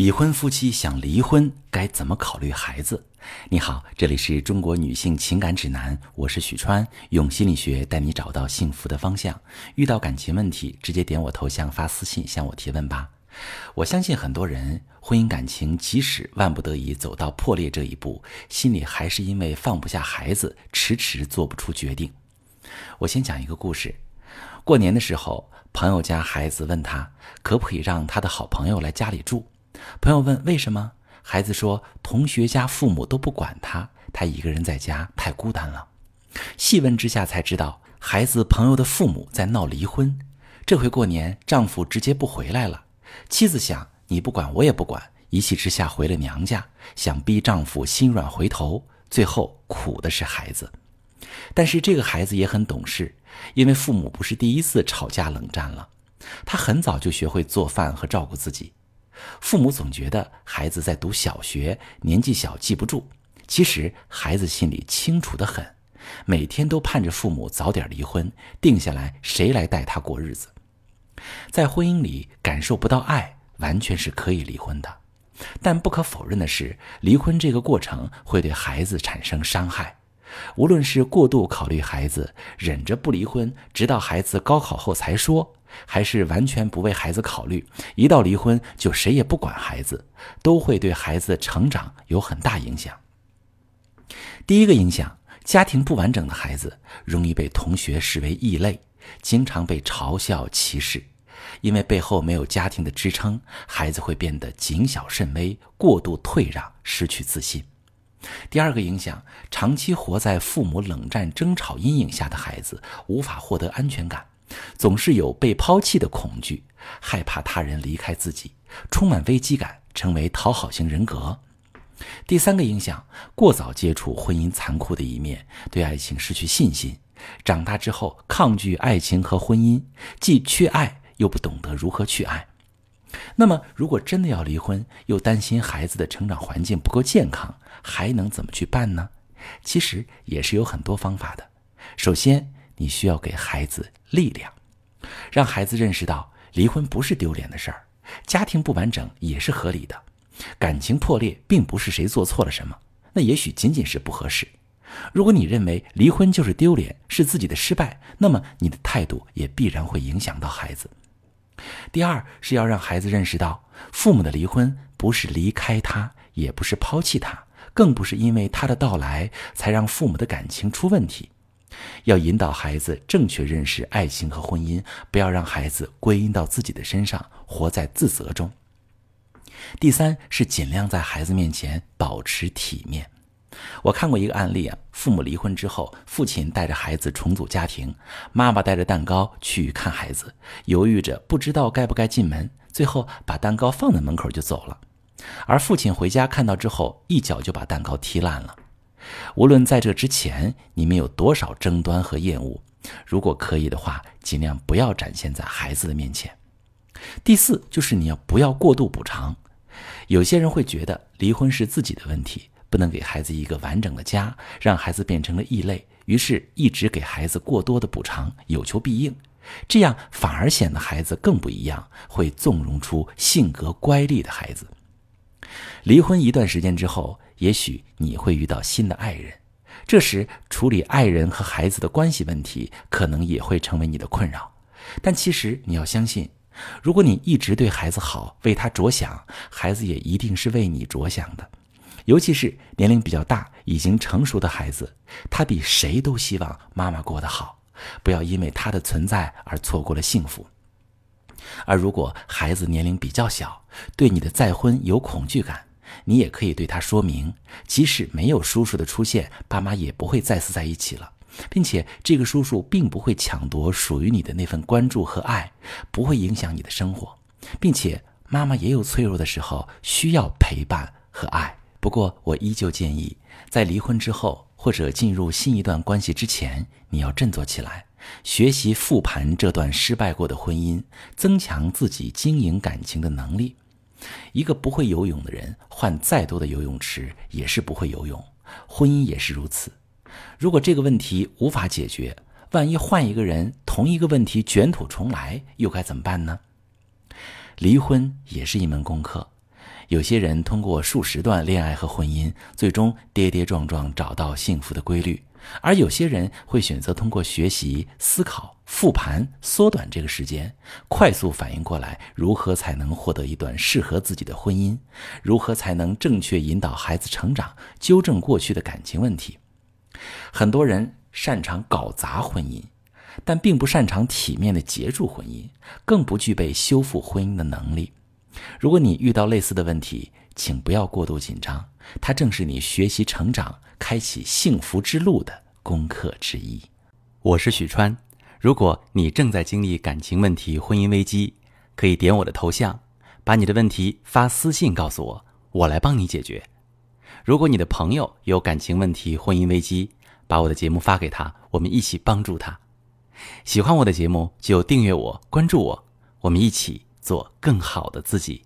已婚夫妻想离婚该怎么考虑孩子？你好，这里是中国女性情感指南，我是许川，用心理学带你找到幸福的方向。遇到感情问题，直接点我头像发私信向我提问吧。我相信很多人婚姻感情即使万不得已走到破裂这一步，心里还是因为放不下孩子，迟迟做不出决定。我先讲一个故事。过年的时候，朋友家孩子问他可不可以让他的好朋友来家里住。朋友问为什么？孩子说同学家父母都不管他，他一个人在家太孤单了。细问之下才知道，孩子朋友的父母在闹离婚。这回过年，丈夫直接不回来了。妻子想你不管我也不管，一气之下回了娘家，想逼丈夫心软回头。最后苦的是孩子，但是这个孩子也很懂事，因为父母不是第一次吵架冷战了，他很早就学会做饭和照顾自己。父母总觉得孩子在读小学，年纪小记不住。其实孩子心里清楚的很，每天都盼着父母早点离婚，定下来谁来带他过日子。在婚姻里感受不到爱，完全是可以离婚的。但不可否认的是，离婚这个过程会对孩子产生伤害。无论是过度考虑孩子，忍着不离婚，直到孩子高考后才说。还是完全不为孩子考虑，一到离婚就谁也不管孩子，都会对孩子的成长有很大影响。第一个影响，家庭不完整的孩子容易被同学视为异类，经常被嘲笑歧视，因为背后没有家庭的支撑，孩子会变得谨小慎微、过度退让、失去自信。第二个影响，长期活在父母冷战争吵阴影下的孩子无法获得安全感。总是有被抛弃的恐惧，害怕他人离开自己，充满危机感，成为讨好型人格。第三个影响，过早接触婚姻残酷的一面，对爱情失去信心，长大之后抗拒爱情和婚姻，既缺爱又不懂得如何去爱。那么，如果真的要离婚，又担心孩子的成长环境不够健康，还能怎么去办呢？其实也是有很多方法的。首先，你需要给孩子力量，让孩子认识到离婚不是丢脸的事儿，家庭不完整也是合理的，感情破裂并不是谁做错了什么，那也许仅仅是不合适。如果你认为离婚就是丢脸，是自己的失败，那么你的态度也必然会影响到孩子。第二是要让孩子认识到，父母的离婚不是离开他，也不是抛弃他，更不是因为他的到来才让父母的感情出问题。要引导孩子正确认识爱情和婚姻，不要让孩子归因到自己的身上，活在自责中。第三是尽量在孩子面前保持体面。我看过一个案例啊，父母离婚之后，父亲带着孩子重组家庭，妈妈带着蛋糕去看孩子，犹豫着不知道该不该进门，最后把蛋糕放在门口就走了。而父亲回家看到之后，一脚就把蛋糕踢烂了。无论在这之前你们有多少争端和厌恶，如果可以的话，尽量不要展现在孩子的面前。第四就是你要不要过度补偿。有些人会觉得离婚是自己的问题，不能给孩子一个完整的家，让孩子变成了异类，于是一直给孩子过多的补偿，有求必应，这样反而显得孩子更不一样，会纵容出性格乖戾的孩子。离婚一段时间之后。也许你会遇到新的爱人，这时处理爱人和孩子的关系问题，可能也会成为你的困扰。但其实你要相信，如果你一直对孩子好，为他着想，孩子也一定是为你着想的。尤其是年龄比较大、已经成熟的孩子，他比谁都希望妈妈过得好，不要因为他的存在而错过了幸福。而如果孩子年龄比较小，对你的再婚有恐惧感。你也可以对他说明，即使没有叔叔的出现，爸妈也不会再次在一起了，并且这个叔叔并不会抢夺属于你的那份关注和爱，不会影响你的生活，并且妈妈也有脆弱的时候，需要陪伴和爱。不过，我依旧建议，在离婚之后或者进入新一段关系之前，你要振作起来，学习复盘这段失败过的婚姻，增强自己经营感情的能力。一个不会游泳的人，换再多的游泳池也是不会游泳。婚姻也是如此。如果这个问题无法解决，万一换一个人，同一个问题卷土重来，又该怎么办呢？离婚也是一门功课，有些人通过数十段恋爱和婚姻，最终跌跌撞撞找到幸福的规律；而有些人会选择通过学习、思考、复盘，缩短这个时间，快速反应过来如何才能获得一段适合自己的婚姻，如何才能正确引导孩子成长，纠正过去的感情问题。很多人擅长搞砸婚姻，但并不擅长体面的结束婚姻，更不具备修复婚姻的能力。如果你遇到类似的问题，请不要过度紧张，它正是你学习成长、开启幸福之路的功课之一。我是许川，如果你正在经历感情问题、婚姻危机，可以点我的头像，把你的问题发私信告诉我，我来帮你解决。如果你的朋友有感情问题、婚姻危机，把我的节目发给他，我们一起帮助他。喜欢我的节目就订阅我、关注我，我们一起。做更好的自己。